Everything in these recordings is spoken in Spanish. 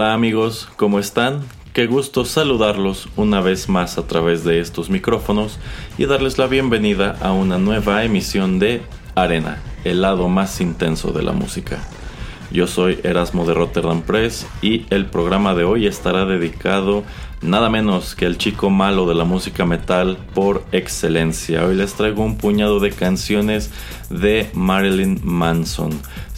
Hola amigos, ¿cómo están? Qué gusto saludarlos una vez más a través de estos micrófonos y darles la bienvenida a una nueva emisión de Arena, el lado más intenso de la música. Yo soy Erasmo de Rotterdam Press y el programa de hoy estará dedicado nada menos que al chico malo de la música metal por excelencia. Hoy les traigo un puñado de canciones de Marilyn Manson.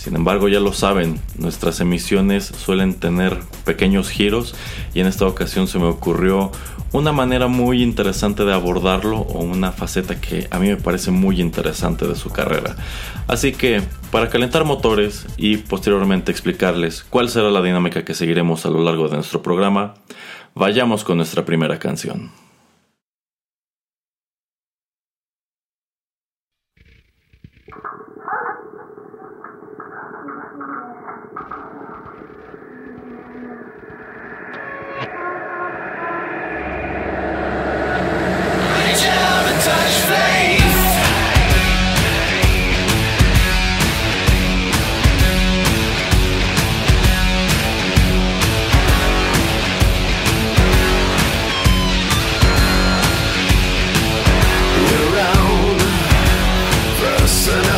Sin embargo, ya lo saben, nuestras emisiones suelen tener pequeños giros y en esta ocasión se me ocurrió una manera muy interesante de abordarlo o una faceta que a mí me parece muy interesante de su carrera. Así que, para calentar motores y posteriormente explicarles cuál será la dinámica que seguiremos a lo largo de nuestro programa, vayamos con nuestra primera canción. person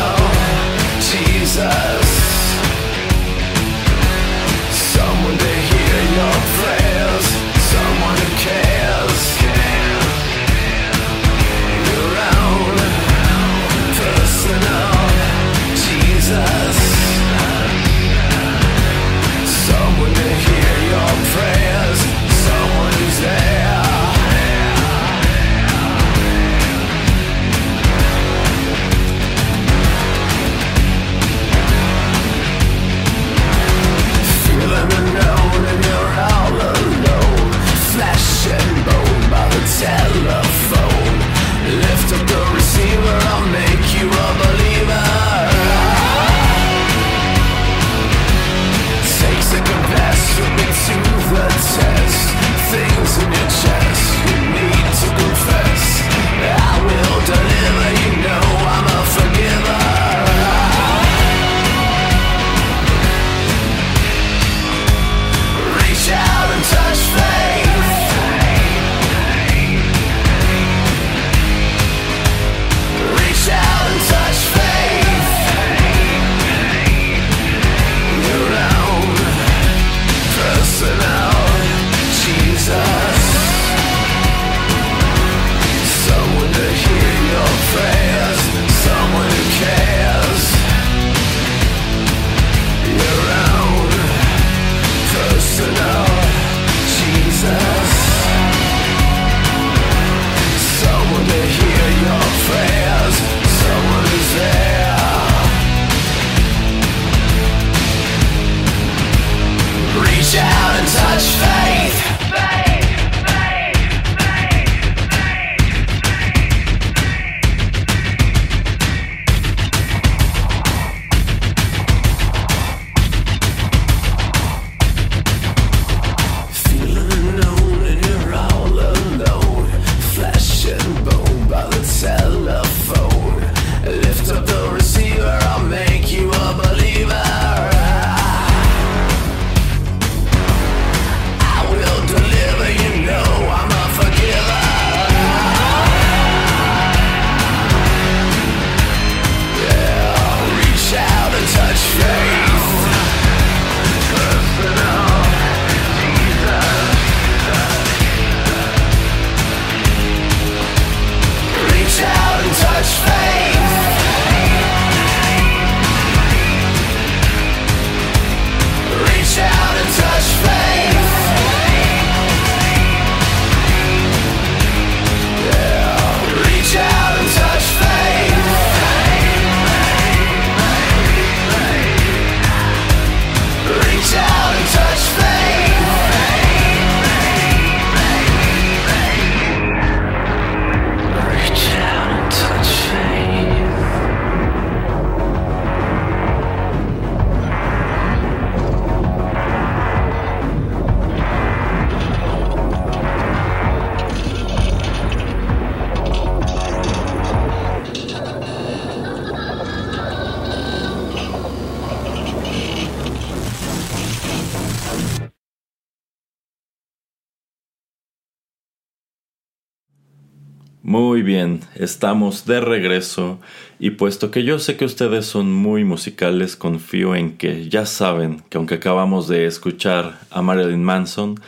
estamos de regreso y puesto que yo sé que ustedes son muy musicales, confío en que ya saben que aunque acabamos de escuchar a Marilyn Manson,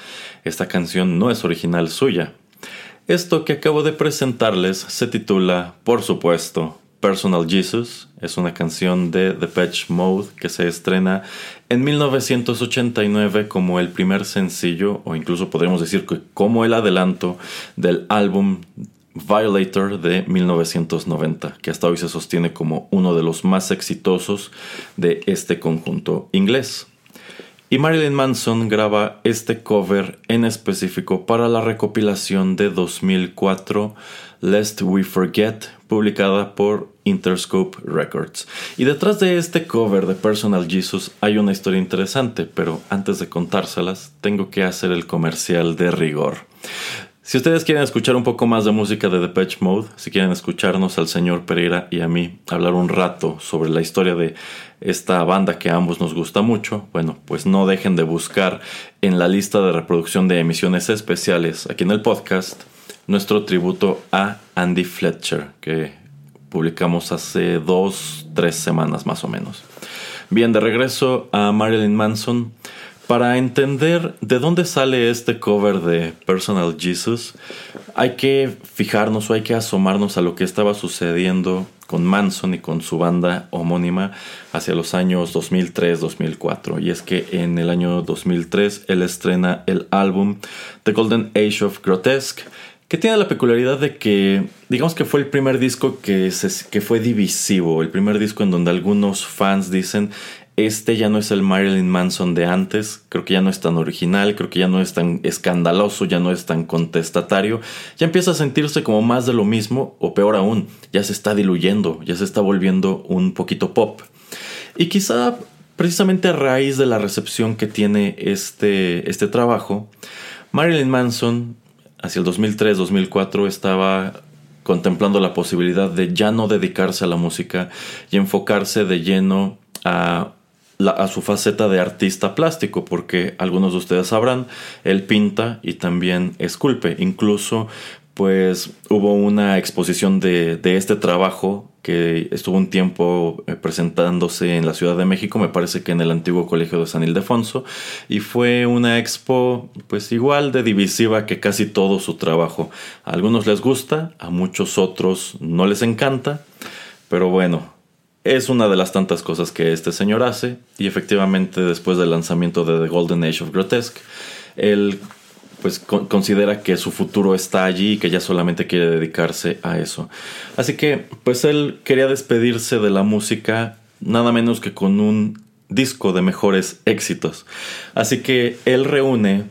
esta canción no es original suya. Esto que acabo de presentarles se titula, por supuesto, Personal Jesus. Es una canción de The Patch Mode que se estrena en 1989 como el primer sencillo, o incluso podríamos decir que como el adelanto del álbum Violator de 1990, que hasta hoy se sostiene como uno de los más exitosos de este conjunto inglés. Y Marilyn Manson graba este cover en específico para la recopilación de 2004 Lest We Forget, publicada por Interscope Records. Y detrás de este cover de Personal Jesus hay una historia interesante, pero antes de contárselas, tengo que hacer el comercial de rigor. Si ustedes quieren escuchar un poco más de música de Depeche Mode, si quieren escucharnos al señor Pereira y a mí hablar un rato sobre la historia de esta banda que a ambos nos gusta mucho, bueno, pues no dejen de buscar en la lista de reproducción de emisiones especiales aquí en el podcast nuestro tributo a Andy Fletcher, que publicamos hace dos, tres semanas más o menos. Bien, de regreso a Marilyn Manson. Para entender de dónde sale este cover de Personal Jesus, hay que fijarnos o hay que asomarnos a lo que estaba sucediendo con Manson y con su banda homónima hacia los años 2003-2004. Y es que en el año 2003 él estrena el álbum The Golden Age of Grotesque, que tiene la peculiaridad de que, digamos que fue el primer disco que, que fue divisivo, el primer disco en donde algunos fans dicen este ya no es el Marilyn Manson de antes, creo que ya no es tan original, creo que ya no es tan escandaloso, ya no es tan contestatario, ya empieza a sentirse como más de lo mismo, o peor aún, ya se está diluyendo, ya se está volviendo un poquito pop. Y quizá precisamente a raíz de la recepción que tiene este, este trabajo, Marilyn Manson hacia el 2003-2004 estaba contemplando la posibilidad de ya no dedicarse a la música y enfocarse de lleno a a su faceta de artista plástico, porque algunos de ustedes sabrán, él pinta y también esculpe. Incluso, pues hubo una exposición de, de este trabajo que estuvo un tiempo eh, presentándose en la Ciudad de México, me parece que en el antiguo Colegio de San Ildefonso, y fue una expo pues igual de divisiva que casi todo su trabajo. A algunos les gusta, a muchos otros no les encanta, pero bueno, es una de las tantas cosas que este señor hace y efectivamente después del lanzamiento de The Golden Age of Grotesque, él pues considera que su futuro está allí y que ya solamente quiere dedicarse a eso. Así que pues él quería despedirse de la música nada menos que con un disco de mejores éxitos. Así que él reúne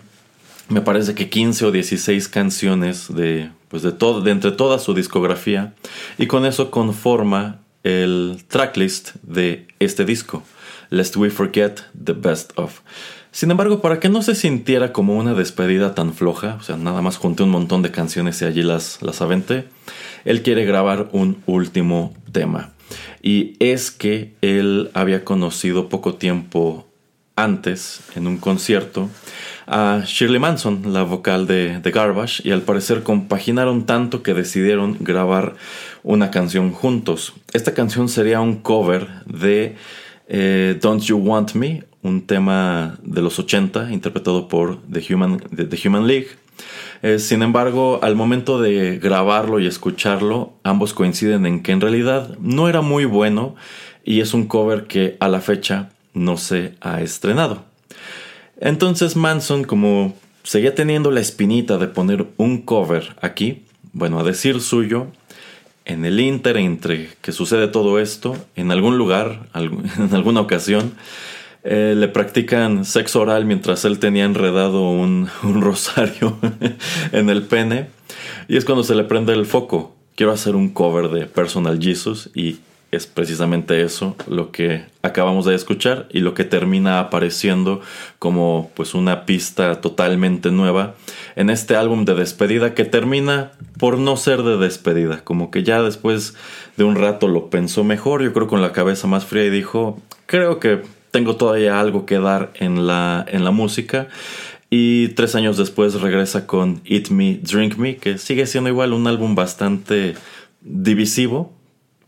me parece que 15 o 16 canciones de pues de todo de entre toda su discografía y con eso conforma el tracklist de este disco, Lest We Forget the Best of. Sin embargo, para que no se sintiera como una despedida tan floja, o sea, nada más junté un montón de canciones y allí las, las aventé, él quiere grabar un último tema. Y es que él había conocido poco tiempo antes, en un concierto, a Shirley Manson, la vocal de The Garbage, y al parecer compaginaron tanto que decidieron grabar una canción juntos. Esta canción sería un cover de eh, Don't You Want Me, un tema de los 80 interpretado por The Human, The Human League. Eh, sin embargo, al momento de grabarlo y escucharlo, ambos coinciden en que en realidad no era muy bueno y es un cover que a la fecha no se ha estrenado. Entonces Manson, como seguía teniendo la espinita de poner un cover aquí, bueno, a decir suyo, en el inter entre que sucede todo esto, en algún lugar, en alguna ocasión, eh, le practican sexo oral mientras él tenía enredado un, rosario en el pene. Y es cuando se le prende el foco. Quiero hacer un cover de Personal Jesus y es precisamente eso lo que acabamos de escuchar y lo que termina apareciendo como pues una pista totalmente nueva en este álbum de despedida que termina por no ser de despedida, como que ya después de un rato lo pensó mejor, yo creo con la cabeza más fría y dijo, creo que tengo todavía algo que dar en la, en la música Y tres años después regresa con Eat Me, Drink Me, que sigue siendo igual un álbum bastante divisivo.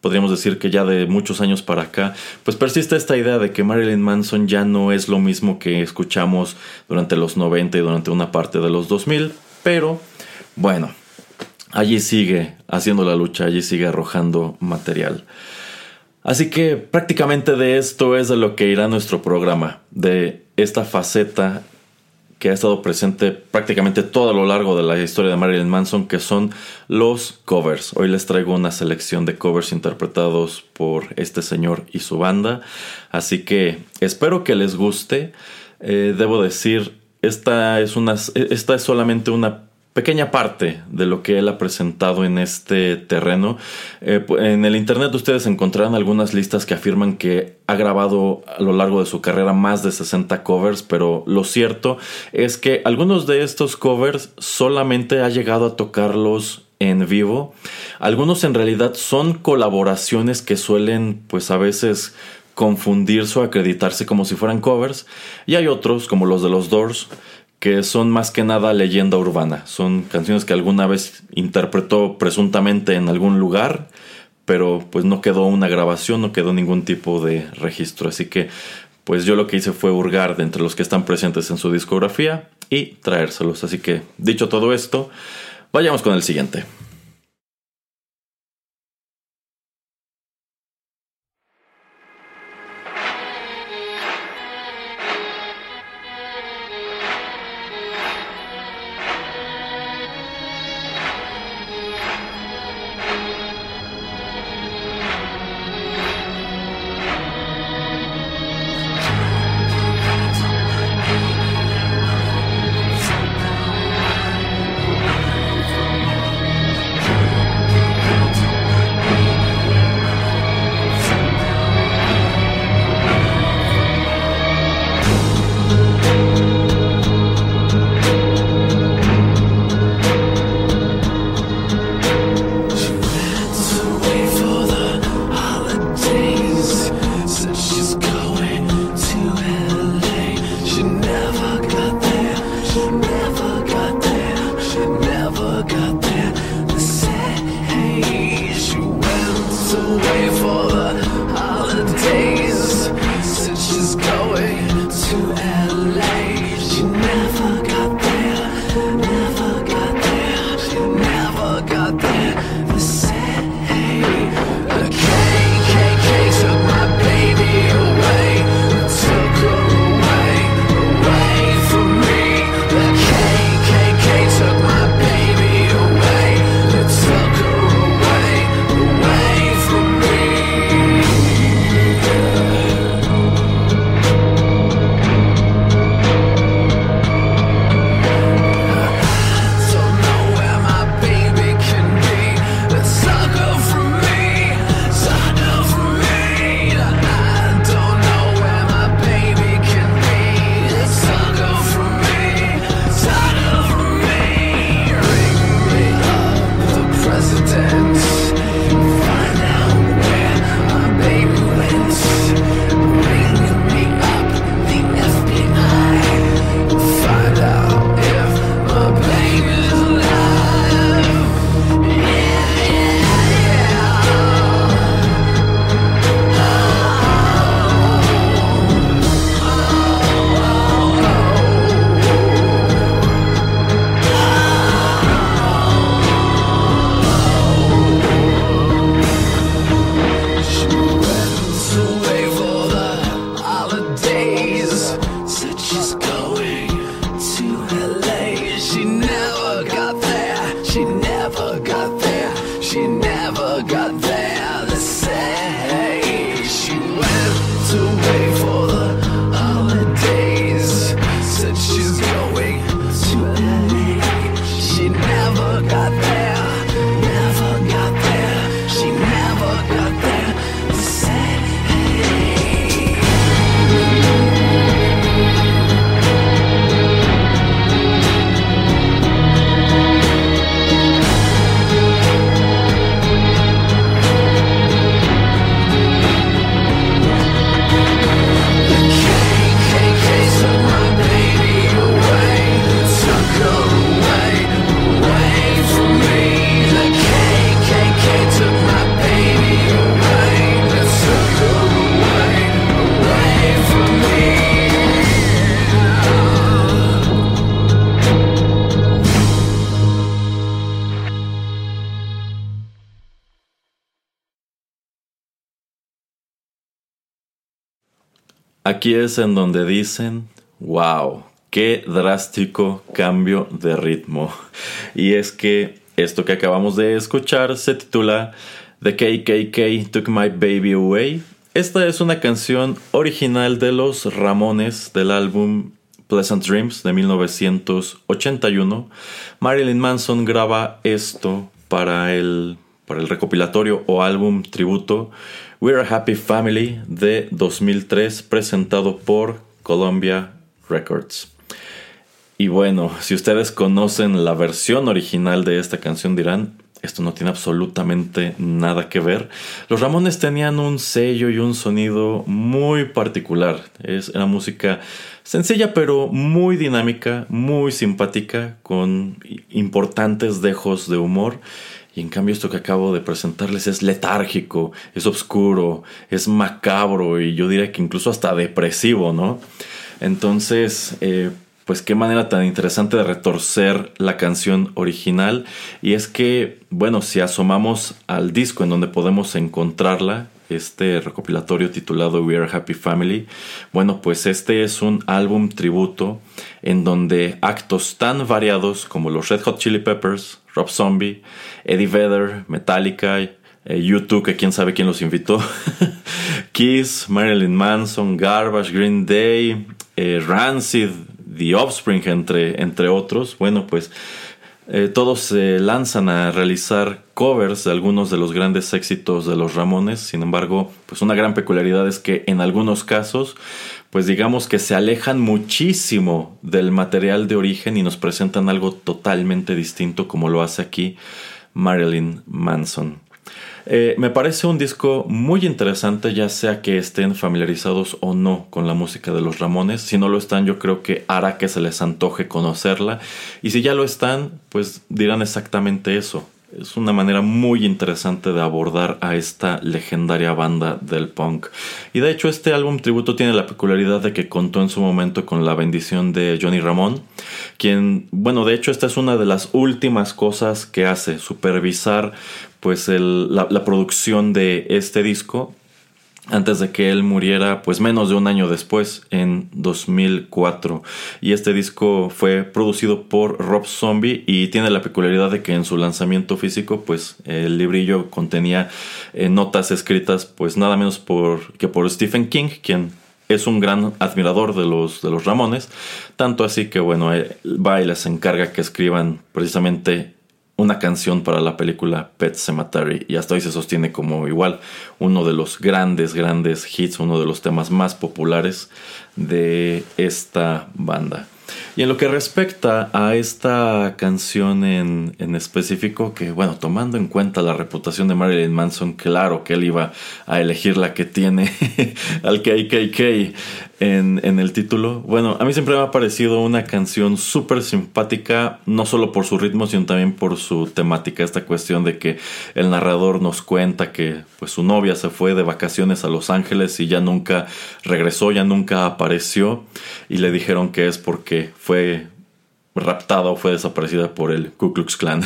Podríamos decir que ya de muchos años para acá, pues persiste esta idea de que Marilyn Manson ya no es lo mismo que escuchamos durante los 90 y durante una parte de los 2000, pero bueno, allí sigue haciendo la lucha, allí sigue arrojando material. Así que prácticamente de esto es de lo que irá nuestro programa, de esta faceta que ha estado presente prácticamente todo a lo largo de la historia de Marilyn Manson, que son los covers. Hoy les traigo una selección de covers interpretados por este señor y su banda, así que espero que les guste. Eh, debo decir, esta es, una, esta es solamente una pequeña parte de lo que él ha presentado en este terreno. Eh, en el internet ustedes encontrarán algunas listas que afirman que ha grabado a lo largo de su carrera más de 60 covers, pero lo cierto es que algunos de estos covers solamente ha llegado a tocarlos en vivo. Algunos en realidad son colaboraciones que suelen pues a veces confundirse o acreditarse como si fueran covers y hay otros como los de los Doors que son más que nada leyenda urbana. Son canciones que alguna vez interpretó presuntamente en algún lugar, pero pues no quedó una grabación, no quedó ningún tipo de registro. Así que pues yo lo que hice fue hurgar de entre los que están presentes en su discografía y traérselos. Así que dicho todo esto, vayamos con el siguiente. Aquí es en donde dicen, wow, qué drástico cambio de ritmo. Y es que esto que acabamos de escuchar se titula The KKK Took My Baby Away. Esta es una canción original de los Ramones del álbum Pleasant Dreams de 1981. Marilyn Manson graba esto para el, para el recopilatorio o álbum tributo We're a Happy Family de 2003 presentado por Columbia Records. Y bueno, si ustedes conocen la versión original de esta canción dirán, esto no tiene absolutamente nada que ver. Los Ramones tenían un sello y un sonido muy particular. Es una música sencilla pero muy dinámica, muy simpática, con importantes dejos de humor. Y en cambio esto que acabo de presentarles es letárgico, es oscuro, es macabro y yo diría que incluso hasta depresivo, ¿no? Entonces, eh, pues qué manera tan interesante de retorcer la canción original. Y es que, bueno, si asomamos al disco en donde podemos encontrarla, este recopilatorio titulado We Are Happy Family, bueno, pues este es un álbum tributo en donde actos tan variados como los Red Hot Chili Peppers, Rob Zombie, Eddie Vedder, Metallica, eh, U2, que quién sabe quién los invitó, Kiss, Marilyn Manson, Garbage, Green Day, eh, Rancid, The Offspring, entre, entre otros, bueno, pues eh, todos se lanzan a realizar covers de algunos de los grandes éxitos de los Ramones. Sin embargo, pues una gran peculiaridad es que en algunos casos, pues digamos que se alejan muchísimo del material de origen y nos presentan algo totalmente distinto como lo hace aquí Marilyn Manson. Eh, me parece un disco muy interesante, ya sea que estén familiarizados o no con la música de los Ramones. Si no lo están, yo creo que hará que se les antoje conocerla. Y si ya lo están, pues dirán exactamente eso. Es una manera muy interesante de abordar a esta legendaria banda del punk. Y de hecho este álbum tributo tiene la peculiaridad de que contó en su momento con la bendición de Johnny Ramón, quien, bueno, de hecho esta es una de las últimas cosas que hace, supervisar pues la, la producción de este disco antes de que él muriera, pues menos de un año después, en 2004. Y este disco fue producido por Rob Zombie y tiene la peculiaridad de que en su lanzamiento físico, pues el librillo contenía eh, notas escritas, pues nada menos por, que por Stephen King, quien es un gran admirador de los, de los Ramones, tanto así que bueno, eh, va y les encarga que escriban precisamente una canción para la película Pet Cemetery y hasta hoy se sostiene como igual uno de los grandes, grandes hits, uno de los temas más populares de esta banda. Y en lo que respecta a esta canción en, en, específico, que bueno, tomando en cuenta la reputación de Marilyn Manson, claro que él iba a elegir la que tiene al KKK en, en el título. Bueno, a mí siempre me ha parecido una canción súper simpática, no solo por su ritmo, sino también por su temática, esta cuestión de que el narrador nos cuenta que pues su novia se fue de vacaciones a Los Ángeles y ya nunca regresó, ya nunca apareció y le dijeron que es porque fue raptada o fue desaparecida por el Ku Klux Klan.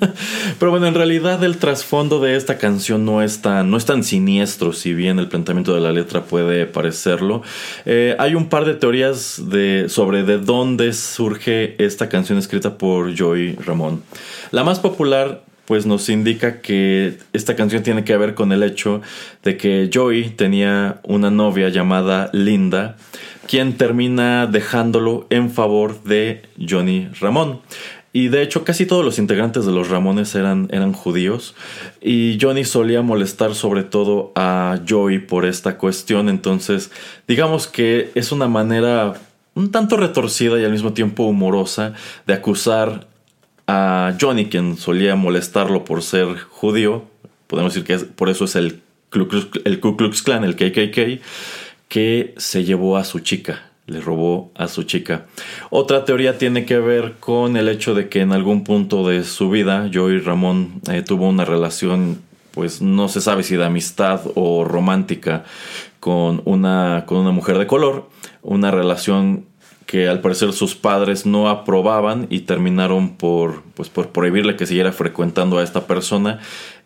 Pero bueno, en realidad el trasfondo de esta canción no es tan, no es tan siniestro, si bien el planteamiento de la letra puede parecerlo. Eh, hay un par de teorías de, sobre de dónde surge esta canción escrita por Joey Ramón. La más popular pues nos indica que esta canción tiene que ver con el hecho de que Joey tenía una novia llamada Linda, quien termina dejándolo en favor de Johnny Ramón. Y de hecho casi todos los integrantes de los Ramones eran, eran judíos y Johnny solía molestar sobre todo a Joey por esta cuestión. Entonces digamos que es una manera un tanto retorcida y al mismo tiempo humorosa de acusar a Johnny, quien solía molestarlo por ser judío, podemos decir que por eso es el, el Ku Klux Klan, el KKK, que se llevó a su chica, le robó a su chica. Otra teoría tiene que ver con el hecho de que en algún punto de su vida Joey Ramón eh, tuvo una relación, pues no se sabe si de amistad o romántica con una, con una mujer de color, una relación que al parecer sus padres no aprobaban y terminaron por, pues, por prohibirle que siguiera frecuentando a esta persona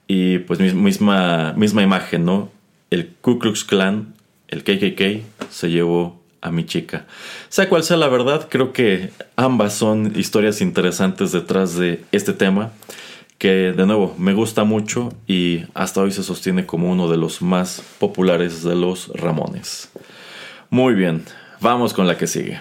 y pues misma, misma imagen, ¿no? El Ku Klux Klan, el KKK, se llevó a mi chica. Sea cual sea la verdad, creo que ambas son historias interesantes detrás de este tema, que de nuevo me gusta mucho y hasta hoy se sostiene como uno de los más populares de los Ramones. Muy bien, vamos con la que sigue.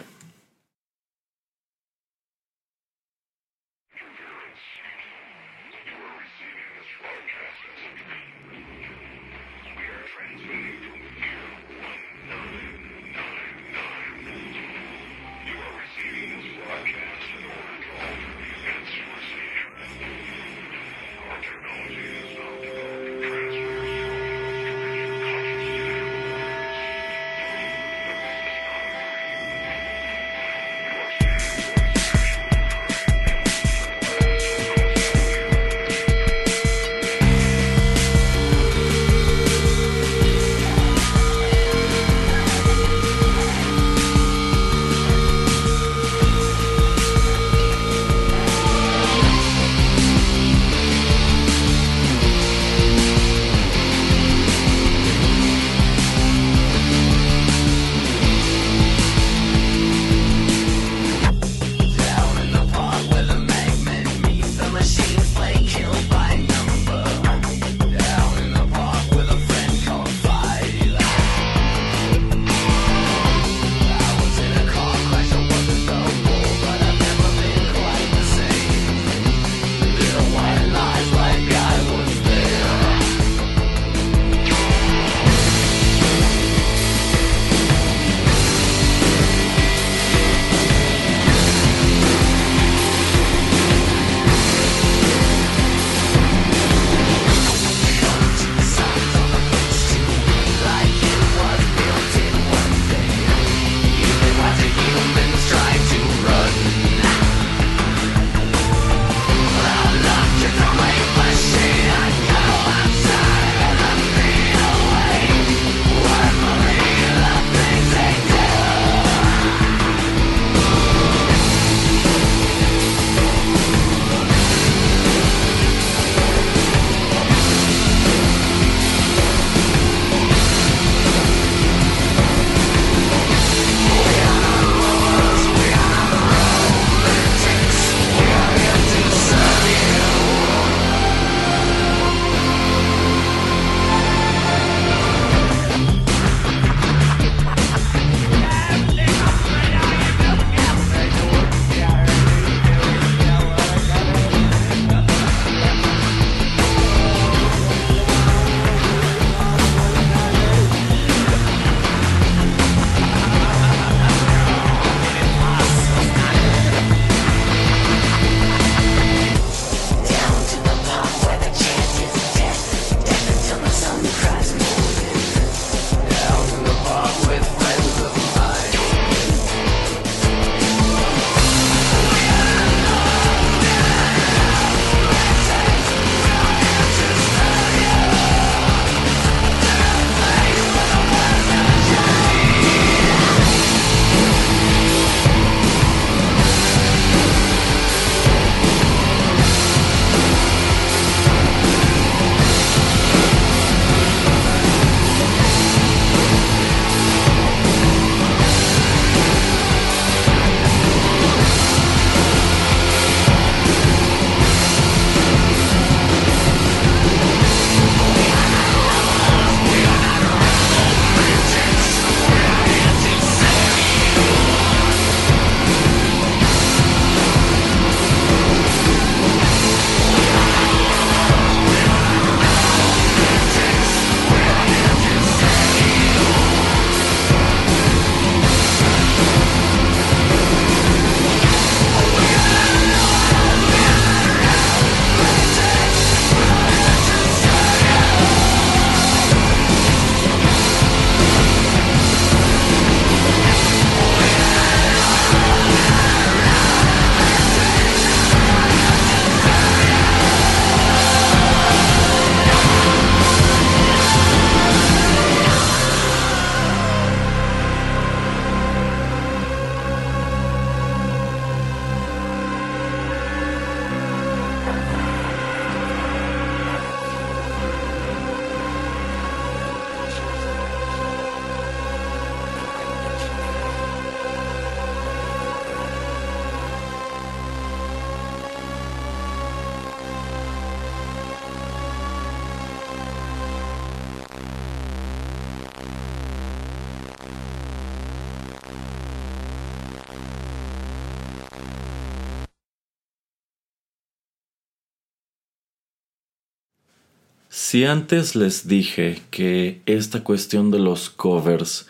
Si antes les dije que esta cuestión de los covers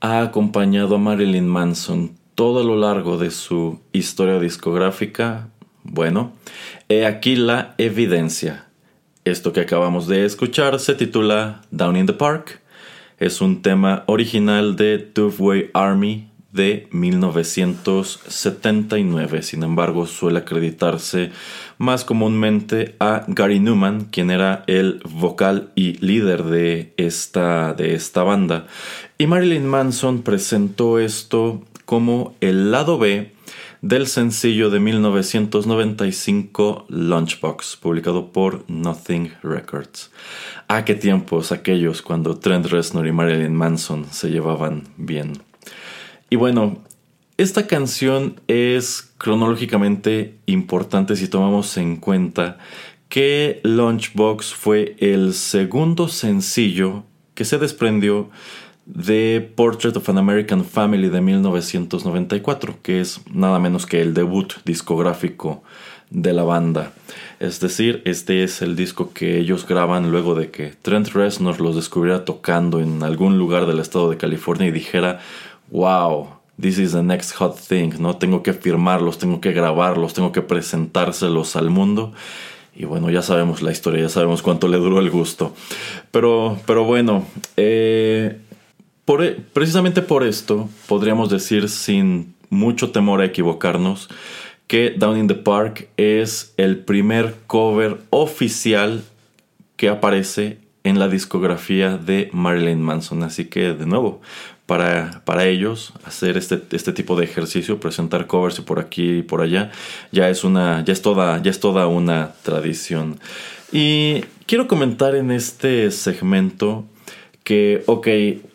ha acompañado a Marilyn Manson todo lo largo de su historia discográfica, bueno, he aquí la evidencia. Esto que acabamos de escuchar se titula Down in the Park. Es un tema original de Way Army de 1979. Sin embargo, suele acreditarse más comúnmente a Gary Newman, quien era el vocal y líder de esta, de esta banda. Y Marilyn Manson presentó esto como el lado B del sencillo de 1995 Lunchbox, publicado por Nothing Records. ¿A qué tiempos aquellos cuando Trent Reznor y Marilyn Manson se llevaban bien. Y bueno, esta canción es cronológicamente importante si tomamos en cuenta que Lunchbox fue el segundo sencillo que se desprendió de Portrait of an American Family de 1994, que es nada menos que el debut discográfico de la banda. Es decir, este es el disco que ellos graban luego de que Trent Reznor los descubriera tocando en algún lugar del estado de California y dijera, wow, this is the next hot thing, ¿no? Tengo que firmarlos, tengo que grabarlos, tengo que presentárselos al mundo. Y bueno, ya sabemos la historia, ya sabemos cuánto le duró el gusto. Pero, pero bueno, eh, por, precisamente por esto podríamos decir sin mucho temor a equivocarnos que Down in the Park es el primer cover oficial que aparece en la discografía de Marilyn Manson. Así que de nuevo, para, para ellos hacer este, este, tipo de ejercicio, presentar covers y por aquí y por allá, ya es una, ya es toda, ya es toda una tradición. Y quiero comentar en este segmento que, ok,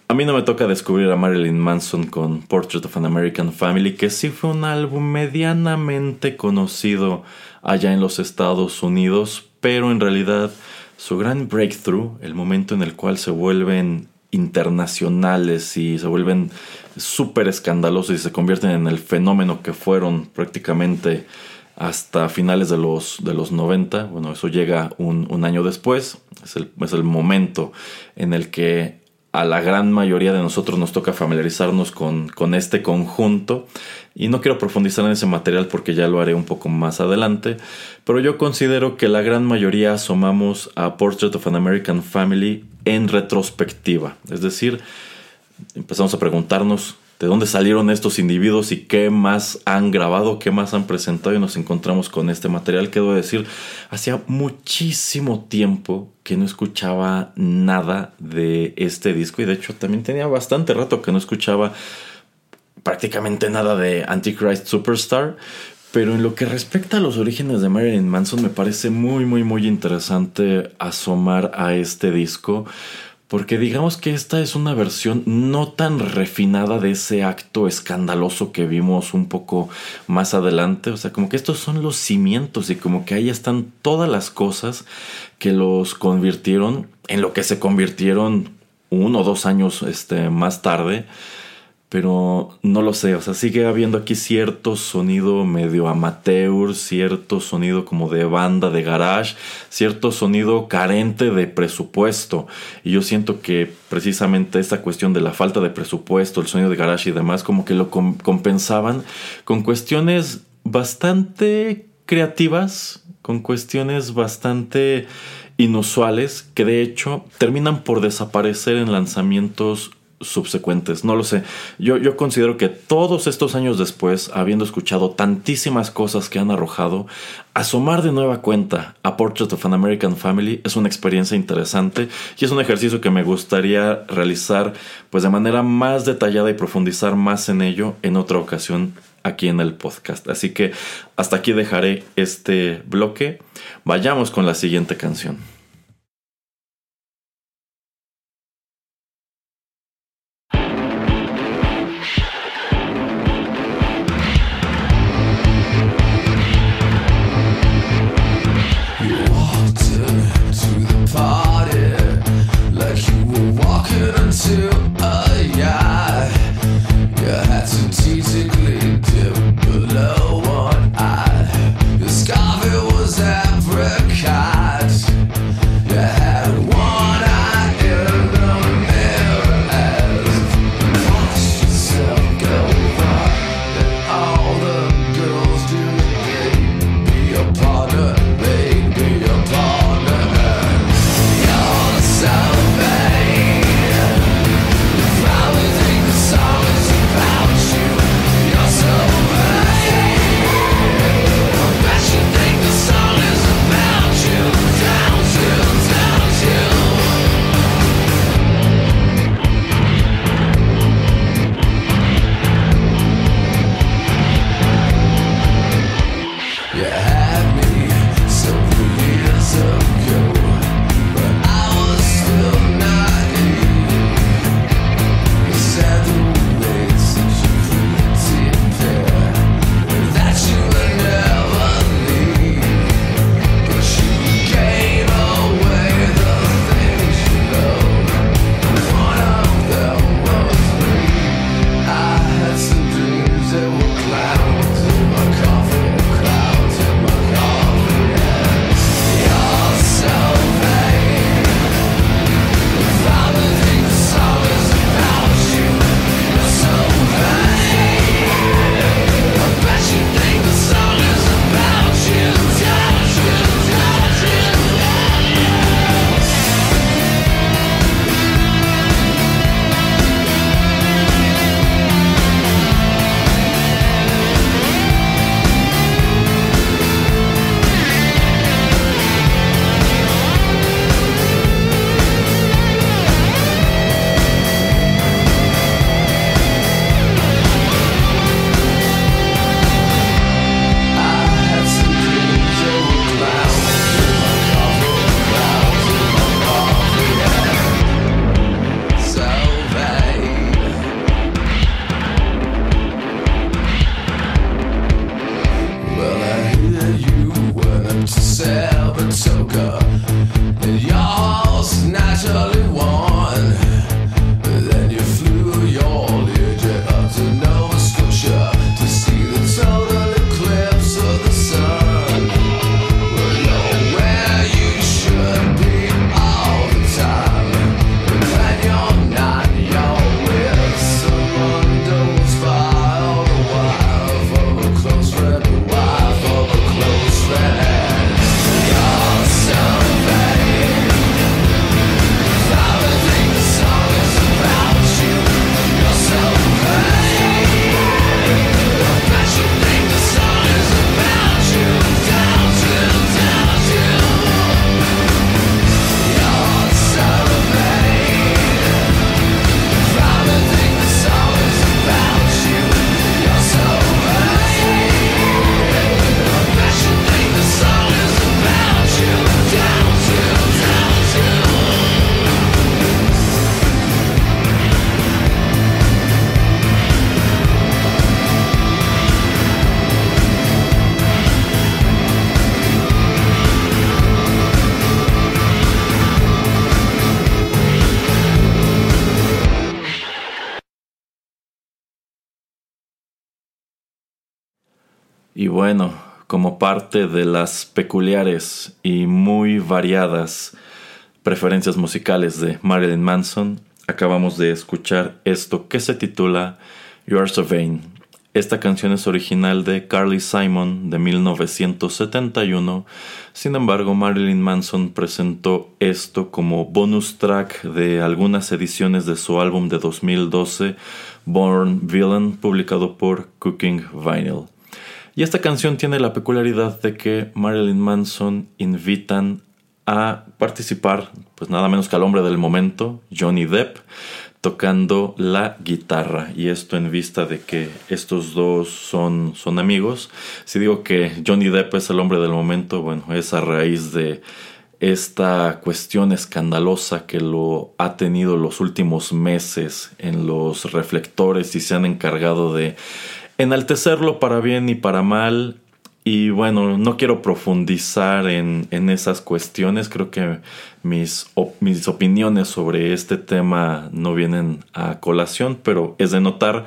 a mí no me toca descubrir a Marilyn Manson con Portrait of an American Family, que sí fue un álbum medianamente conocido allá en los Estados Unidos, pero en realidad su gran breakthrough, el momento en el cual se vuelven internacionales y se vuelven súper escandalosos y se convierten en el fenómeno que fueron prácticamente hasta finales de los, de los 90. Bueno, eso llega un, año después. Es el, es el, momento en el que a la gran mayoría de nosotros nos toca familiarizarnos con, con este conjunto. Y no quiero profundizar en ese material porque ya lo haré un poco más adelante. Pero yo considero que la gran mayoría asomamos a Portrait of an American Family en retrospectiva. Es decir, empezamos a preguntarnos de dónde salieron estos individuos y qué más han grabado, qué más han presentado y nos encontramos con este material que debo decir, hacía muchísimo tiempo que no escuchaba nada de este disco. Y de hecho también tenía bastante rato que no escuchaba prácticamente nada de Antichrist Superstar, pero en lo que respecta a los orígenes de Marilyn Manson me parece muy muy muy interesante asomar a este disco porque digamos que esta es una versión no tan refinada de ese acto escandaloso que vimos un poco más adelante. O sea, como que estos son los cimientos y como que ahí están todas las cosas que los convirtieron en lo que se convirtieron uno o dos años este, más tarde pero no lo sé, o sea, sigue habiendo aquí cierto sonido medio amateur, cierto sonido como de banda de garage, cierto sonido carente de presupuesto. Y yo siento que precisamente esta cuestión de la falta de presupuesto, el sonido de garage y demás, como que lo compensaban con cuestiones bastante creativas, con cuestiones bastante inusuales que de hecho terminan por desaparecer en lanzamientos subsecuentes, no lo sé. Yo, yo considero que todos estos años después, habiendo escuchado tantísimas cosas que han arrojado, asomar de nueva cuenta a Portrait of an American Family es una experiencia interesante y es un ejercicio que me gustaría realizar pues de manera más detallada y profundizar más en ello en otra ocasión aquí en el podcast. Así que hasta aquí dejaré este bloque. Vayamos con la siguiente canción. De las peculiares y muy variadas preferencias musicales de Marilyn Manson, acabamos de escuchar esto que se titula You Are So Vain. Esta canción es original de Carly Simon de 1971, sin embargo Marilyn Manson presentó esto como bonus track de algunas ediciones de su álbum de 2012, Born Villain, publicado por Cooking Vinyl. Y esta canción tiene la peculiaridad de que Marilyn Manson invitan a participar, pues nada menos que al hombre del momento, Johnny Depp, tocando la guitarra. Y esto en vista de que estos dos son, son amigos. Si digo que Johnny Depp es el hombre del momento, bueno, es a raíz de esta cuestión escandalosa que lo ha tenido los últimos meses en los reflectores y se han encargado de enaltecerlo para bien y para mal. Y bueno, no quiero profundizar en, esas cuestiones. Creo que mis, mis opiniones sobre este tema no vienen a colación, pero es de notar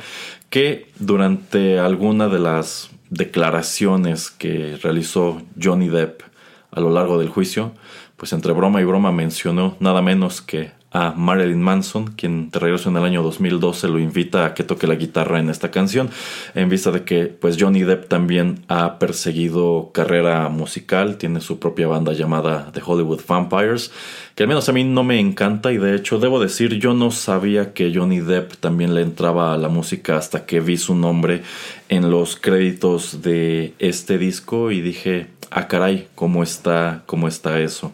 que durante alguna de las declaraciones que realizó Johnny Depp a lo largo del juicio, pues entre broma y broma mencionó nada menos que a Marilyn Manson, quien de regreso en el año 2012 lo invita a que toque la guitarra en esta canción, en vista de que pues Johnny Depp también ha perseguido carrera musical, tiene su propia banda llamada The Hollywood Vampires, que al menos a mí no me encanta y de hecho debo decir yo no sabía que Johnny Depp también le entraba a la música hasta que vi su nombre en los créditos de este disco y dije, ah caray, ¿cómo está, cómo está eso?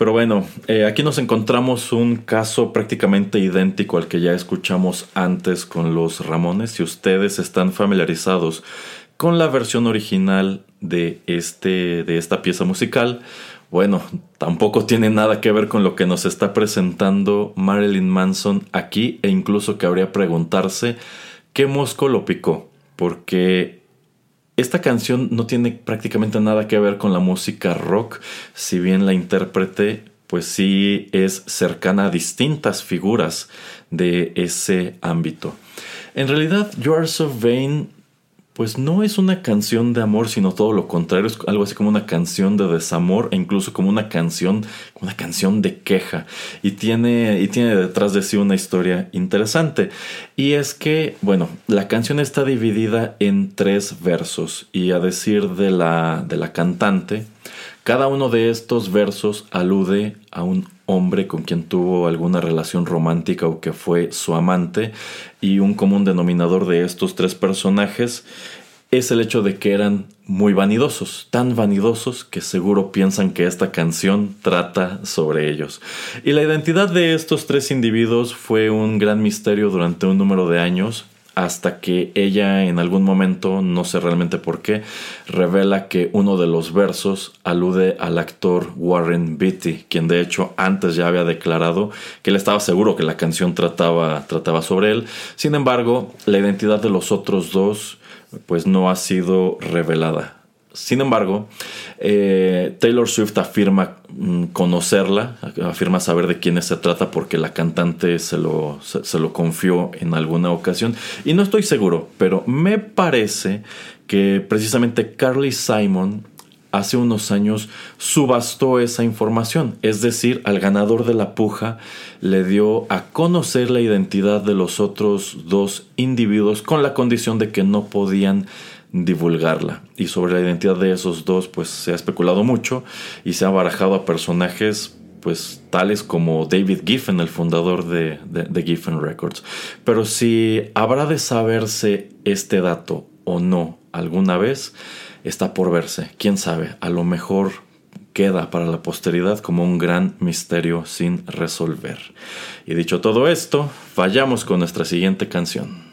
Pero bueno, eh, aquí nos encontramos un caso prácticamente idéntico al que ya escuchamos antes con los Ramones. Si ustedes están familiarizados con la versión original de, este, de esta pieza musical, bueno, tampoco tiene nada que ver con lo que nos está presentando Marilyn Manson aquí e incluso cabría preguntarse qué mosco lo picó, porque esta canción no tiene prácticamente nada que ver con la música rock, si bien la intérprete pues sí es cercana a distintas figuras de ese ámbito. En realidad, You Are So Vain pues no es una canción de amor, sino todo lo contrario, es algo así como una canción de desamor e incluso como una canción, una canción de queja. Y tiene, y tiene detrás de sí una historia interesante. Y es que, bueno, la canción está dividida en tres versos. Y a decir de la, de la cantante, cada uno de estos versos alude a un hombre con quien tuvo alguna relación romántica o que fue su amante y un común denominador de estos tres personajes es el hecho de que eran muy vanidosos, tan vanidosos que seguro piensan que esta canción trata sobre ellos. Y la identidad de estos tres individuos fue un gran misterio durante un número de años, hasta que ella en algún momento, no sé realmente por qué, revela que uno de los versos alude al actor Warren Beatty, quien de hecho antes ya había declarado que él estaba seguro que la canción trataba, trataba sobre él. Sin embargo, la identidad de los otros dos pues no ha sido revelada. Sin embargo, eh, Taylor Swift afirma mm, conocerla, afirma saber de quién se trata porque la cantante se lo, se lo confió en alguna ocasión. Y no estoy seguro, pero me parece que precisamente Carly Simon hace unos años subastó esa información, es decir, al ganador de la puja le dio a conocer la identidad de los otros dos individuos con la condición de que no podían divulgarla. Y sobre la identidad de esos dos, pues se ha especulado mucho y se ha barajado a personajes pues tales como David Giffen, el fundador de, de, Giffen Records. Pero si habrá de saberse este dato o no alguna vez, está por verse. Quién sabe, a lo mejor queda para la posteridad como un gran misterio sin resolver. Y dicho todo esto, vayamos con nuestra siguiente canción.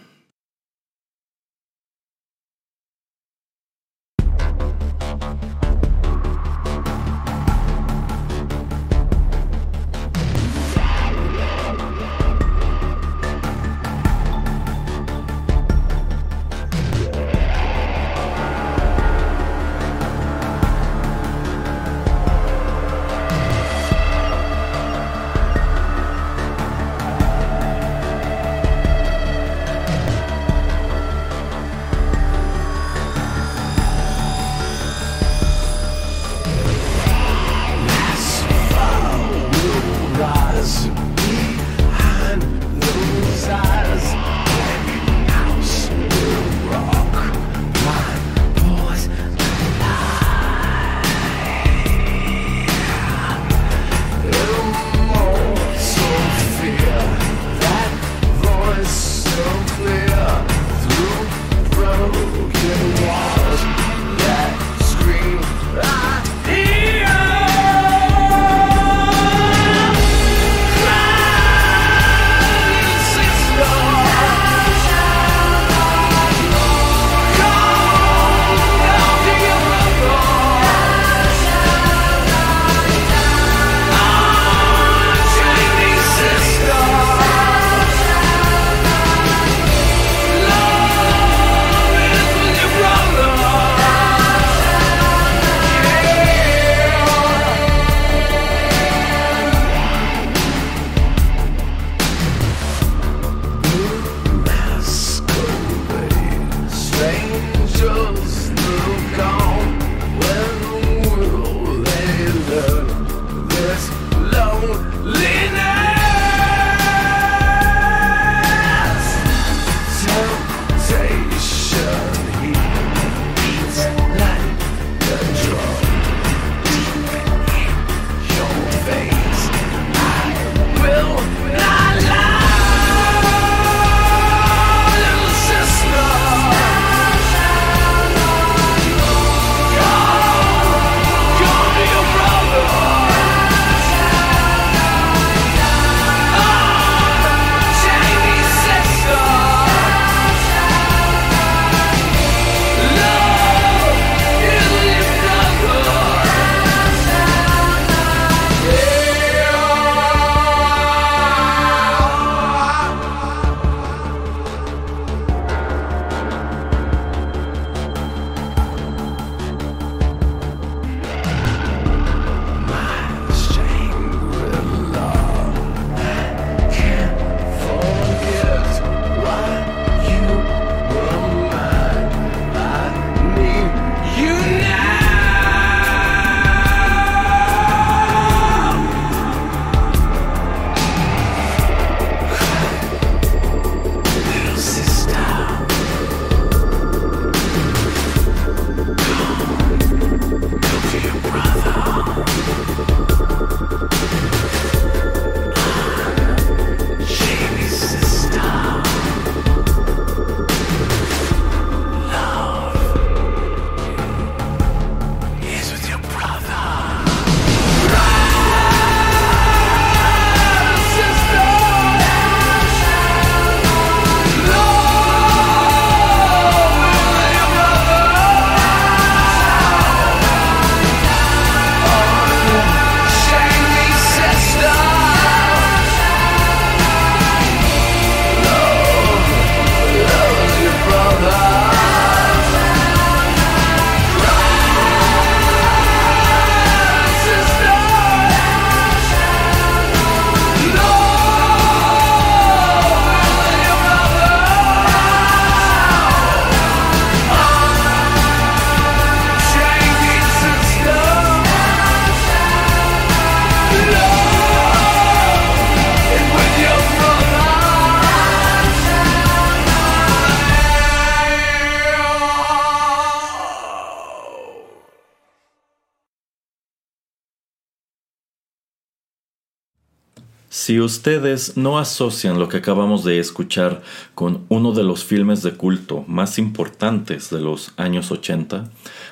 Si ustedes no asocian lo que acabamos de escuchar con uno de los filmes de culto más importantes de los años 80,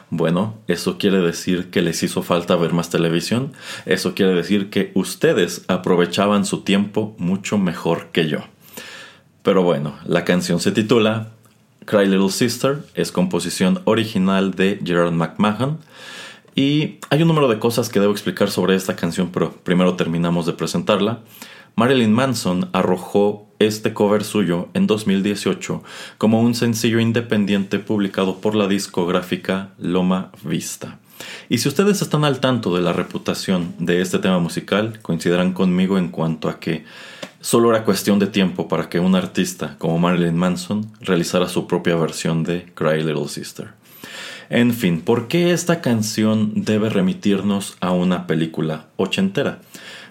bueno, eso quiere decir que les hizo falta ver más televisión, eso quiere decir que ustedes aprovechaban su tiempo mucho mejor que yo. Pero bueno, la canción se titula Cry Little Sister, es composición original de Gerard McMahon, y hay un número de cosas que debo explicar sobre esta canción, pero primero terminamos de presentarla. Marilyn Manson arrojó este cover suyo en 2018 como un sencillo independiente publicado por la discográfica Loma Vista. Y si ustedes están al tanto de la reputación de este tema musical, coincidirán conmigo en cuanto a que solo era cuestión de tiempo para que un artista como Marilyn Manson realizara su propia versión de Cry Little Sister. En fin, ¿por qué esta canción debe remitirnos a una película ochentera?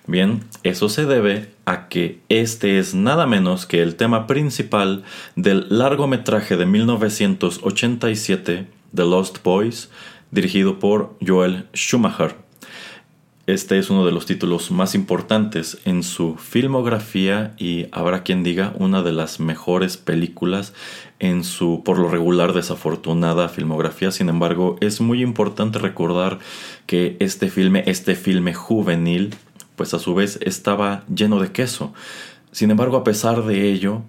Bien, eso se debe a que este es nada menos que el tema principal del largometraje de 1987 The Lost Boys, dirigido por Joel Schumacher. Este es uno de los títulos más importantes en su filmografía y habrá quien diga una de las mejores películas en su por lo regular desafortunada filmografía. Sin embargo, es muy importante recordar que este filme, este filme juvenil, pues a su vez estaba lleno de queso. Sin embargo, a pesar de ello,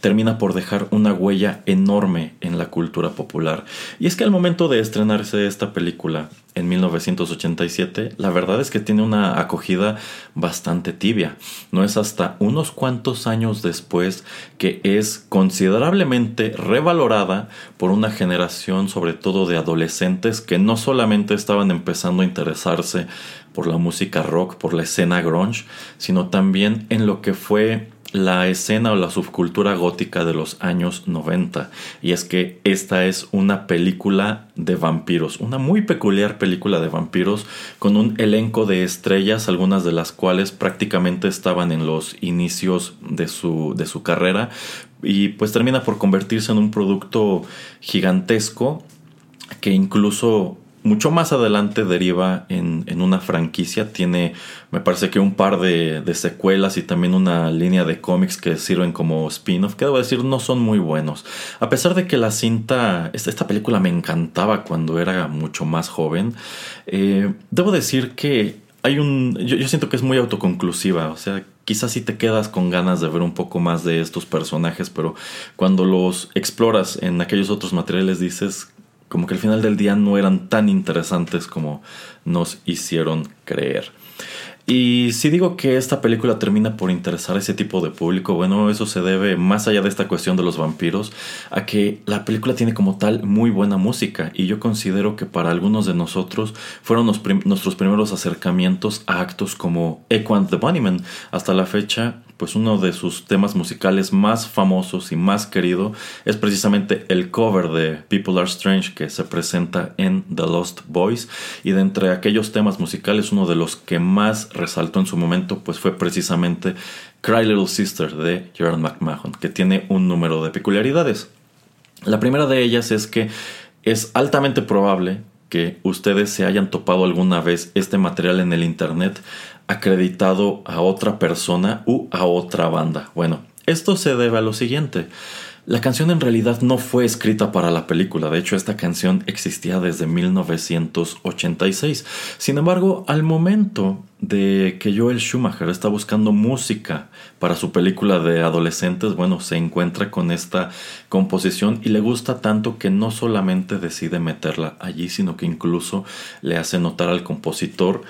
termina por dejar una huella enorme en la cultura popular. Y es que al momento de estrenarse esta película en 1987, la verdad es que tiene una acogida bastante tibia. No es hasta unos cuantos años después que es considerablemente revalorada por una generación sobre todo de adolescentes que no solamente estaban empezando a interesarse por la música rock, por la escena grunge, sino también en lo que fue la escena o la subcultura gótica de los años 90. Y es que esta es una película de vampiros, una muy peculiar película de vampiros con un elenco de estrellas, algunas de las cuales prácticamente estaban en los inicios de su, de su carrera. Y pues termina por convertirse en un producto gigantesco que incluso mucho más adelante deriva en, una franquicia. Tiene, me parece que un par de, secuelas y también una línea de cómics que sirven como spin-off, que debo decir no son muy buenos. A pesar de que la cinta, esta, película me encantaba cuando era mucho más joven, eh, debo decir que hay un, yo, yo siento que es muy autoconclusiva, o sea, quizás si te quedas con ganas de ver un poco más de estos personajes, pero cuando los exploras en aquellos otros materiales dices, como que al final del día no eran tan interesantes como nos hicieron creer. Y si digo que esta película termina por interesar a ese tipo de público, bueno, eso se debe, más allá de esta cuestión de los vampiros, a que la película tiene como tal muy buena música y yo considero que para algunos de nosotros fueron nuestros primeros acercamientos a actos como Echo and the Bunnymen. Hasta la fecha pues uno de sus temas musicales más famosos y más querido es precisamente el cover de People Are Strange que se presenta en The Lost Boys y de entre aquellos temas musicales uno de los que más resaltó en su momento pues fue precisamente Cry Little Sister de Gerard McMahon que tiene un número de peculiaridades. La primera de ellas es que es altamente probable que ustedes se hayan topado alguna vez este material en el internet acreditado a otra persona u a otra banda. Bueno, esto se debe a lo siguiente. La canción en realidad no fue escrita para la película, de hecho esta canción existía desde 1986. Sin embargo, al momento de que Joel Schumacher está buscando música para su película de adolescentes, bueno, se encuentra con esta composición y le gusta tanto que no solamente decide meterla allí, sino que incluso le hace notar al compositor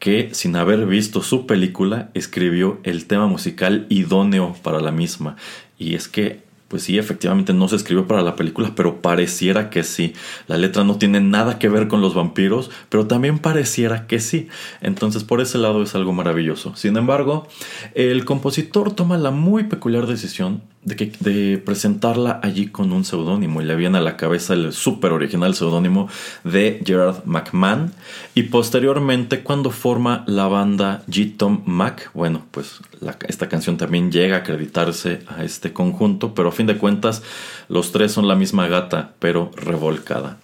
que sin haber visto su película escribió el tema musical idóneo para la misma. Y es que pues sí, efectivamente no se escribió para la película, pero pareciera que sí. La letra no tiene nada que ver con los vampiros, pero también pareciera que sí. Entonces por ese lado es algo maravilloso. Sin embargo, el compositor toma la muy peculiar decisión de, presentarla allí con un seudónimo y le viene a la cabeza el súper original seudónimo de Gerard McMahon y posteriormente cuando forma la banda G. Tom Mac, bueno pues esta canción también llega a acreditarse a este conjunto pero a fin de cuentas los tres son la misma gata pero revolcada.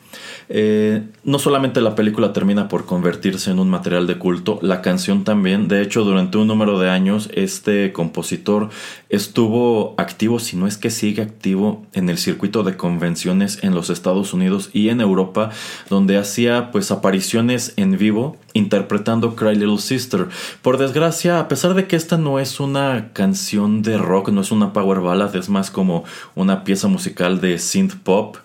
Eh, no solamente la película termina por convertirse en un material de culto, la canción también. De hecho, durante un número de años, este compositor estuvo activo, si no es que sigue activo, en el circuito de convenciones en los Estados Unidos y en Europa, donde hacía pues apariciones en vivo interpretando Cry Little Sister. Por desgracia, a pesar de que esta no es una canción de rock, no es una power ballad, es más como una pieza musical de synth pop.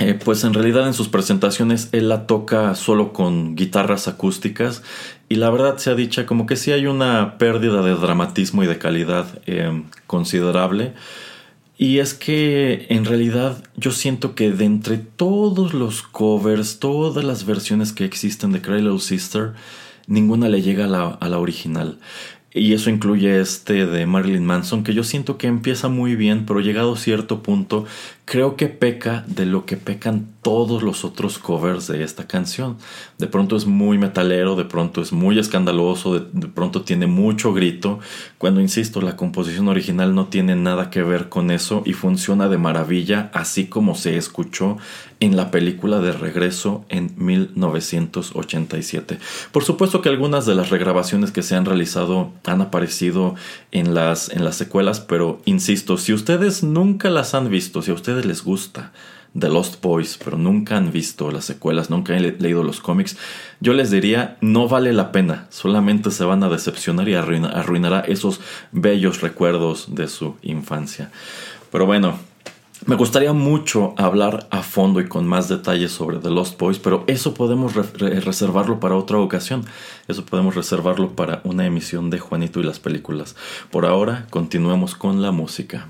Eh, pues en realidad en sus presentaciones él la toca solo con guitarras acústicas y la verdad se ha dicha como que sí hay una pérdida de dramatismo y de calidad eh, considerable. Y es que en realidad yo siento que de entre todos los covers, todas las versiones que existen de Little Sister, ninguna le llega a la, a la original. Y eso incluye este de Marilyn Manson, que yo siento que empieza muy bien, pero llegado a cierto punto, creo que peca de lo que pecan todos los otros covers de esta canción. De pronto es muy metalero, de pronto es muy escandaloso, de, de, pronto tiene mucho grito, cuando insisto, la composición original no tiene nada que ver con eso y funciona de maravilla, así como se escuchó en la película de regreso en 1987. Por supuesto que algunas de las regrabaciones que se han realizado han aparecido en las, en las secuelas, pero insisto, si ustedes nunca las han visto, si a ustedes les gusta The Lost Boys, pero nunca han visto las secuelas, nunca han le leído los cómics, yo les diría, no vale la pena, solamente se van a decepcionar y arruina, arruinará esos bellos recuerdos de su infancia. Pero bueno, me gustaría mucho hablar a fondo y con más detalles sobre The Lost Boys, pero eso podemos re reservarlo para otra ocasión. Eso podemos reservarlo para una emisión de Juanito y las películas. Por ahora, continuemos con la música.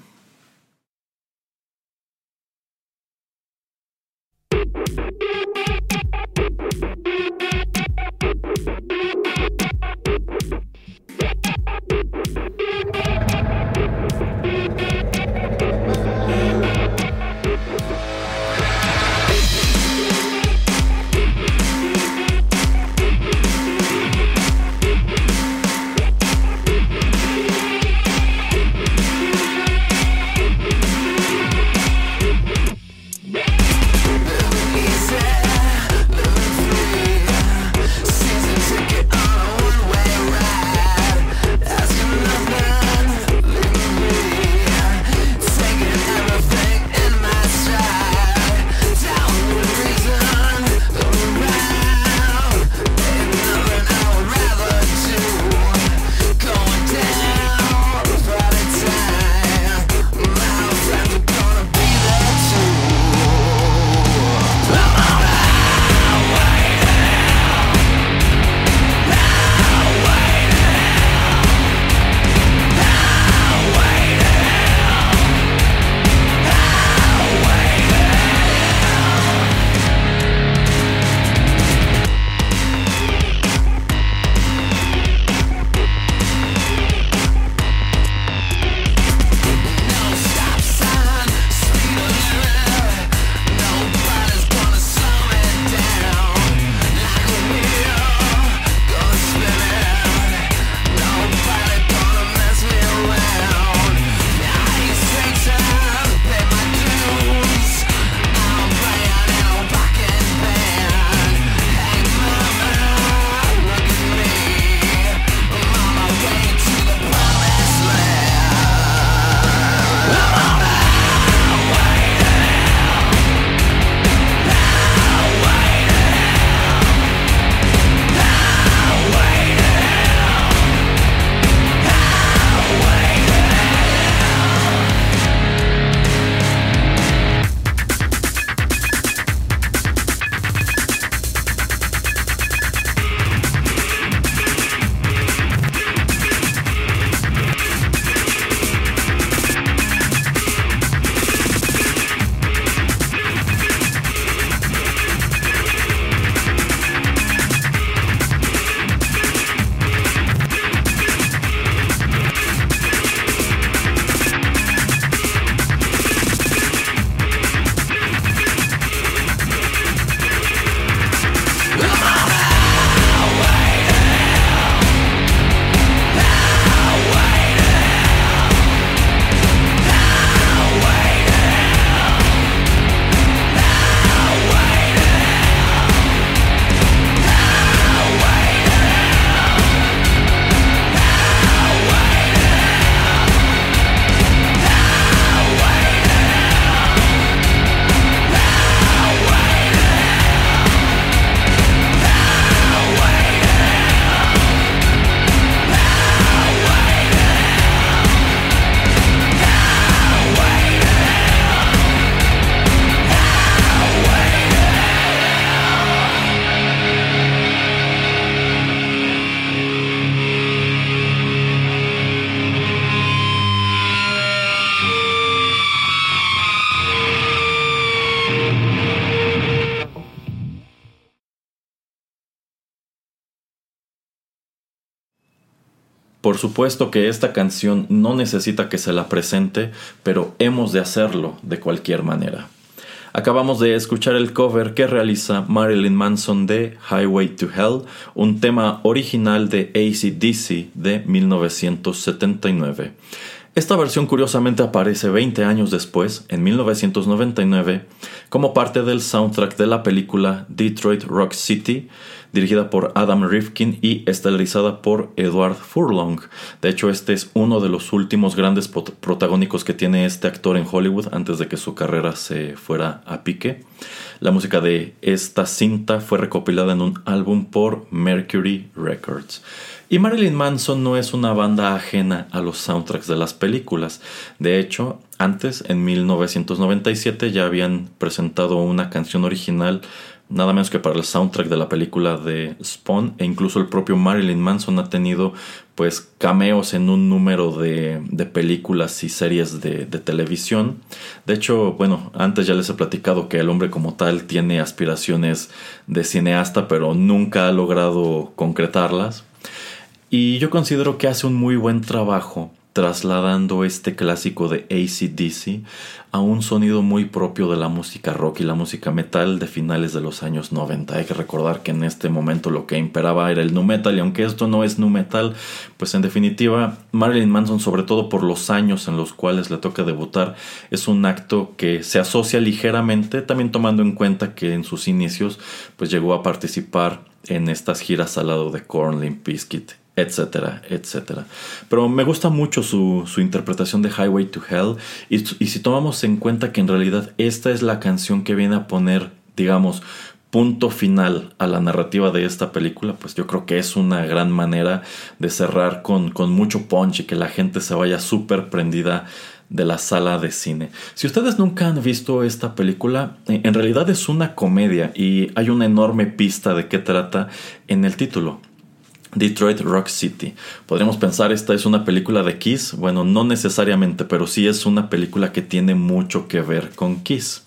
Supuesto que esta canción no necesita que se la presente, pero hemos de hacerlo de cualquier manera. Acabamos de escuchar el cover que realiza Marilyn Manson de Highway to Hell, un tema original de ACDC de 1979. Esta versión curiosamente aparece 20 años después, en 1999, como parte del soundtrack de la película Detroit Rock City, dirigida por Adam Rifkin y estelarizada por Edward Furlong. De hecho, este es uno de los últimos grandes protagónicos que tiene este actor en Hollywood antes de que su carrera se fuera a pique. La música de esta cinta fue recopilada en un álbum por Mercury Records. Y Marilyn Manson no es una banda ajena a los soundtracks de las películas. De hecho, antes, en 1997, ya habían presentado una canción original nada menos que para el soundtrack de la película de Spawn e incluso el propio Marilyn Manson ha tenido pues cameos en un número de, películas y series de, de, televisión. De hecho, bueno, antes ya les he platicado que el hombre como tal tiene aspiraciones de cineasta pero nunca ha logrado concretarlas. Y yo considero que hace un muy buen trabajo trasladando este clásico de ACDC a un sonido muy propio de la música rock y la música metal de finales de los años 90. Hay que recordar que en este momento lo que imperaba era el nu metal y aunque esto no es nu metal, pues en definitiva Marilyn Manson, sobre todo por los años en los cuales le toca debutar, es un acto que se asocia ligeramente, también tomando en cuenta que en sus inicios pues llegó a participar en estas giras al lado de Korn, Limp Bizkit etcétera, etcétera. Pero me gusta mucho su, interpretación de Highway to Hell y, si tomamos en cuenta que en realidad esta es la canción que viene a poner, digamos, punto final a la narrativa de esta película, pues yo creo que es una gran manera de cerrar con, con mucho punch y que la gente se vaya súper prendida de la sala de cine. Si ustedes nunca han visto esta película, en realidad es una comedia y hay una enorme pista de qué trata en el título. Detroit Rock City. Podríamos pensar esta es una película de Kiss. Bueno, no necesariamente, pero sí es una película que tiene mucho que ver con Kiss.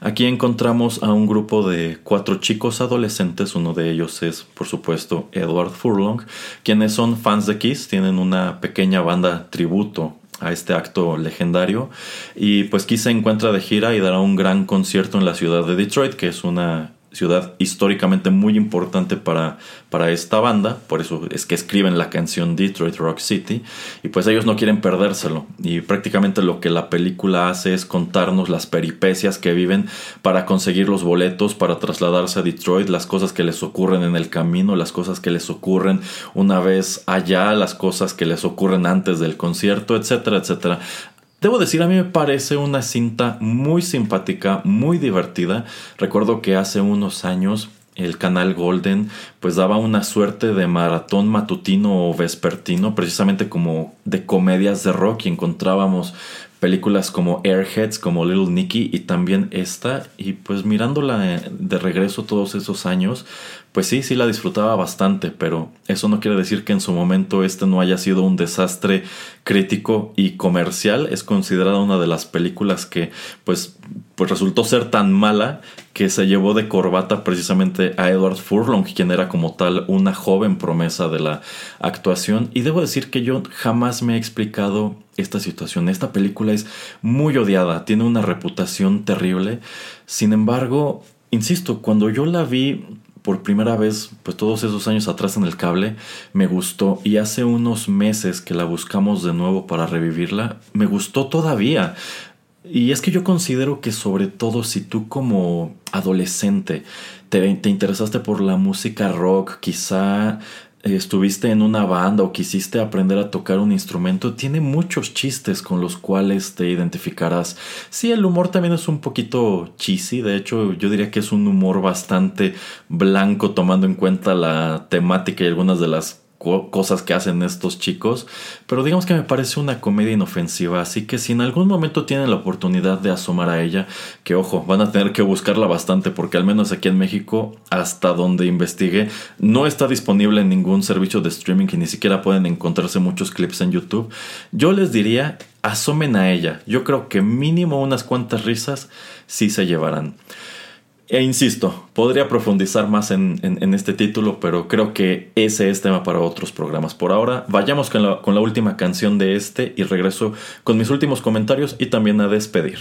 Aquí encontramos a un grupo de cuatro chicos adolescentes, uno de ellos es por supuesto Edward Furlong, quienes son fans de Kiss, tienen una pequeña banda tributo a este acto legendario y pues Kiss se encuentra de gira y dará un gran concierto en la ciudad de Detroit, que es una ciudad históricamente muy importante para, para esta banda, por eso es que escriben la canción Detroit Rock City, y pues ellos no quieren perdérselo, y prácticamente lo que la película hace es contarnos las peripecias que viven para conseguir los boletos, para trasladarse a Detroit, las cosas que les ocurren en el camino, las cosas que les ocurren una vez allá, las cosas que les ocurren antes del concierto, etcétera, etcétera. Debo decir, a mí me parece una cinta muy simpática, muy divertida. Recuerdo que hace unos años el canal Golden pues daba una suerte de maratón matutino o vespertino, precisamente como de comedias de rock y encontrábamos películas como Airheads, como Little Nicky y también esta. Y pues mirándola eh, de regreso todos esos años, pues sí, sí la disfrutaba bastante, pero eso no quiere decir que en su momento este no haya sido un desastre crítico y comercial. Es considerada una de las películas que pues, pues resultó ser tan mala que se llevó de corbata precisamente a Edward Furlong, quien era como tal una joven promesa de la actuación. Y debo decir que yo jamás me he explicado esta situación. Esta película es muy odiada, tiene una reputación terrible. Sin embargo, insisto, cuando yo la vi por primera vez, pues todos esos años atrás en el cable, me gustó y hace unos meses que la buscamos de nuevo para revivirla, me gustó todavía. Y es que yo considero que sobre todo si tú como adolescente te, te interesaste por la música rock, quizá estuviste en una banda o quisiste aprender a tocar un instrumento, tiene muchos chistes con los cuales te identificarás. Sí, el humor también es un poquito cheesy, de hecho yo diría que es un humor bastante blanco tomando en cuenta la temática y algunas de las cosas que hacen estos chicos, pero digamos que me parece una comedia inofensiva, así que si en algún momento tienen la oportunidad de asomar a ella, que ojo, van a tener que buscarla bastante porque al menos aquí en México, hasta donde investigué, no está disponible en ningún servicio de streaming y ni siquiera pueden encontrarse muchos clips en YouTube. Yo les diría, asomen a ella, yo creo que mínimo unas cuantas risas sí se llevarán. E insisto, podría profundizar más en, este título, pero creo que ese es tema para otros programas. Por ahora, vayamos con la, última canción de este y regreso con mis últimos comentarios y también a despedir.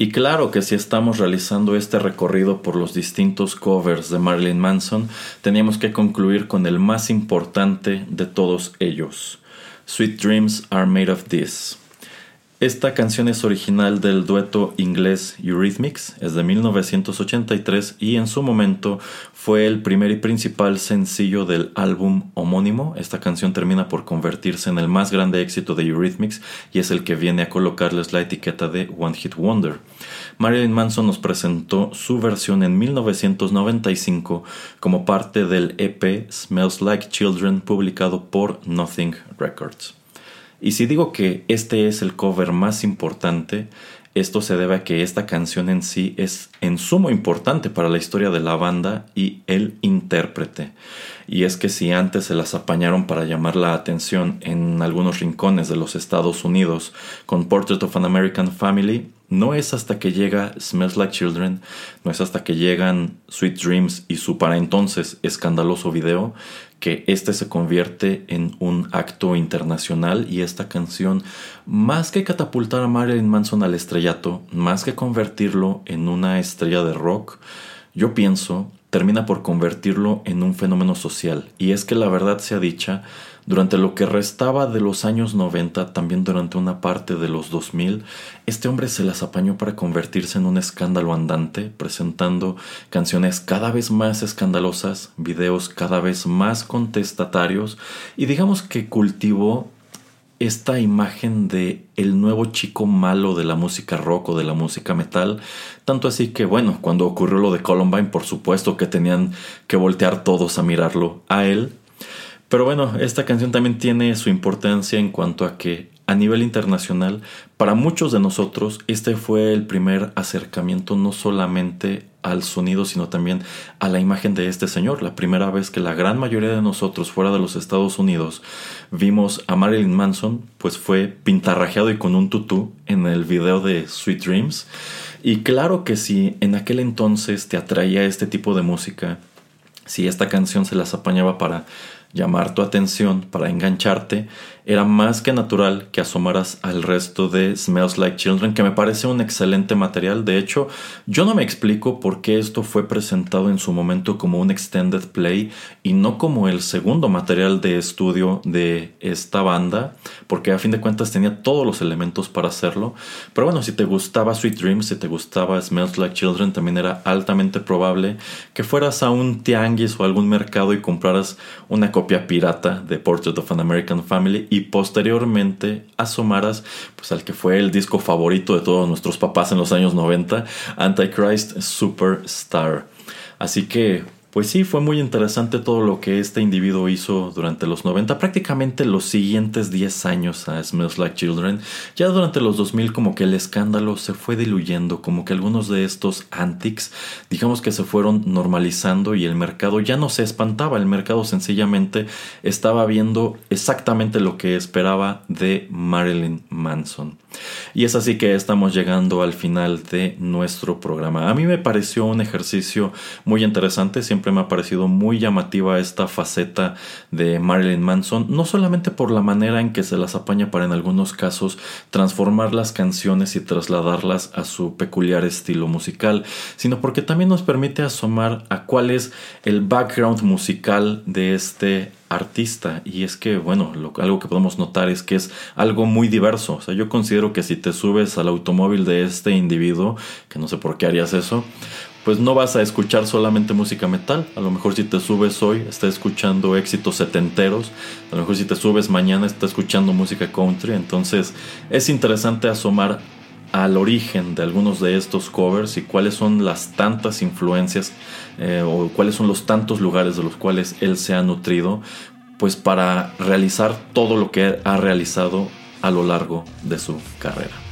Y claro que si estamos realizando este recorrido por los distintos covers de Marilyn Manson, teníamos que concluir con el más importante de todos ellos. Sweet Dreams Are Made of This. Esta canción es original del dueto inglés Eurythmics, es de 1983 y en su momento fue el primer y principal sencillo del álbum homónimo. Esta canción termina por convertirse en el más grande éxito de Eurythmics y es el que viene a colocarles la etiqueta de One Hit Wonder. Marilyn Manson nos presentó su versión en 1995 como parte del EP Smells Like Children publicado por Nothing Records. Y si digo que este es el cover más importante, esto se debe a que esta canción en sí es en sumo importante para la historia de la banda y el intérprete. Y es que si antes se las apañaron para llamar la atención en algunos rincones de los Estados Unidos con Portrait of an American Family, no es hasta que llega Smells Like Children, no es hasta que llegan Sweet Dreams y su para entonces escandaloso video, que este se convierte en un acto internacional y esta canción, más que catapultar a Marilyn Manson al estrellato, más que convertirlo en una estrella de rock, yo pienso termina por convertirlo en un fenómeno social. Y es que la verdad sea dicha, durante lo que restaba de los años 90, también durante una parte de los 2000, este hombre se las apañó para convertirse en un escándalo andante, presentando canciones cada vez más escandalosas, videos cada vez más contestatarios y digamos que cultivó esta imagen de el nuevo chico malo de la música rock o de la música metal, tanto así que bueno, cuando ocurrió lo de Columbine, por supuesto que tenían que voltear todos a mirarlo a él pero bueno, esta canción también tiene su importancia en cuanto a que a nivel internacional, para muchos de nosotros, este fue el primer acercamiento no solamente al sonido, sino también a la imagen de este señor. La primera vez que la gran mayoría de nosotros fuera de los Estados Unidos vimos a Marilyn Manson, pues fue pintarrajeado y con un tutú en el video de Sweet Dreams. Y claro que si en aquel entonces te atraía este tipo de música, si esta canción se las apañaba para llamar tu atención, para engancharte, era más que natural que asomaras al resto de Smells Like Children, que me parece un excelente material. De hecho, yo no me explico por qué esto fue presentado en su momento como un extended play y no como el segundo material de estudio de esta banda, porque a fin de cuentas tenía todos los elementos para hacerlo. Pero bueno, si te gustaba Sweet Dreams, si te gustaba Smells Like Children, también era altamente probable que fueras a un tianguis o algún mercado y compraras una copia pirata de Portrait of an American Family posteriormente asomaras pues, al que fue el disco favorito de todos nuestros papás en los años 90, Antichrist Superstar. Así que pues sí, fue muy interesante todo lo que este individuo hizo durante los 90, prácticamente los siguientes 10 años a Smells Like Children. Ya durante los 2000 como que el escándalo se fue diluyendo, como que algunos de estos antics, digamos que se fueron normalizando y el mercado ya no se espantaba, el mercado sencillamente estaba viendo exactamente lo que esperaba de Marilyn Manson. Y es así que estamos llegando al final de nuestro programa. A mí me pareció un ejercicio muy interesante, siempre me ha parecido muy llamativa esta faceta de Marilyn Manson, no solamente por la manera en que se las apaña para en algunos casos transformar las canciones y trasladarlas a su peculiar estilo musical, sino porque también nos permite asomar a cuál es el background musical de este artista. Y es que bueno algo que podemos notar es que es algo muy diverso. O sea yo considero que si te subes al automóvil de este individuo que no sé por qué harías eso pues no vas a escuchar solamente música metal. A lo mejor si te subes hoy, está escuchando éxitos setenteros. A lo mejor si te subes mañana, está escuchando música country. Entonces es interesante asomar al origen de algunos de estos covers y cuáles son las tantas influencias eh, o cuáles son los tantos lugares de los cuales él se ha nutrido, pues para realizar todo lo que ha realizado a lo largo de su carrera.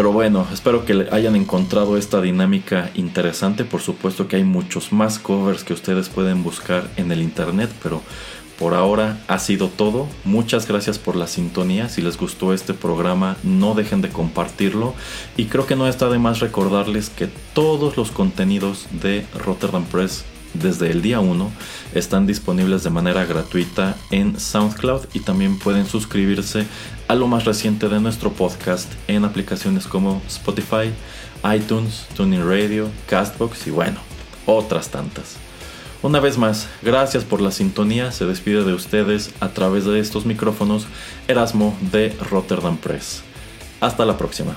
Pero bueno, espero que hayan encontrado esta dinámica interesante. Por supuesto que hay muchos más covers que ustedes pueden buscar en el internet, pero por ahora ha sido todo. Muchas gracias por la sintonía. Si les gustó este programa, no dejen de compartirlo. Y creo que no está de más recordarles que todos los contenidos de Rotterdam Press desde el día 1 están disponibles de manera gratuita en SoundCloud y también pueden suscribirse a lo más reciente de nuestro podcast en aplicaciones como Spotify, iTunes, Tuning Radio, Castbox y bueno, otras tantas. Una vez más, gracias por la sintonía. Se despide de ustedes a través de estos micrófonos Erasmo de Rotterdam Press. Hasta la próxima.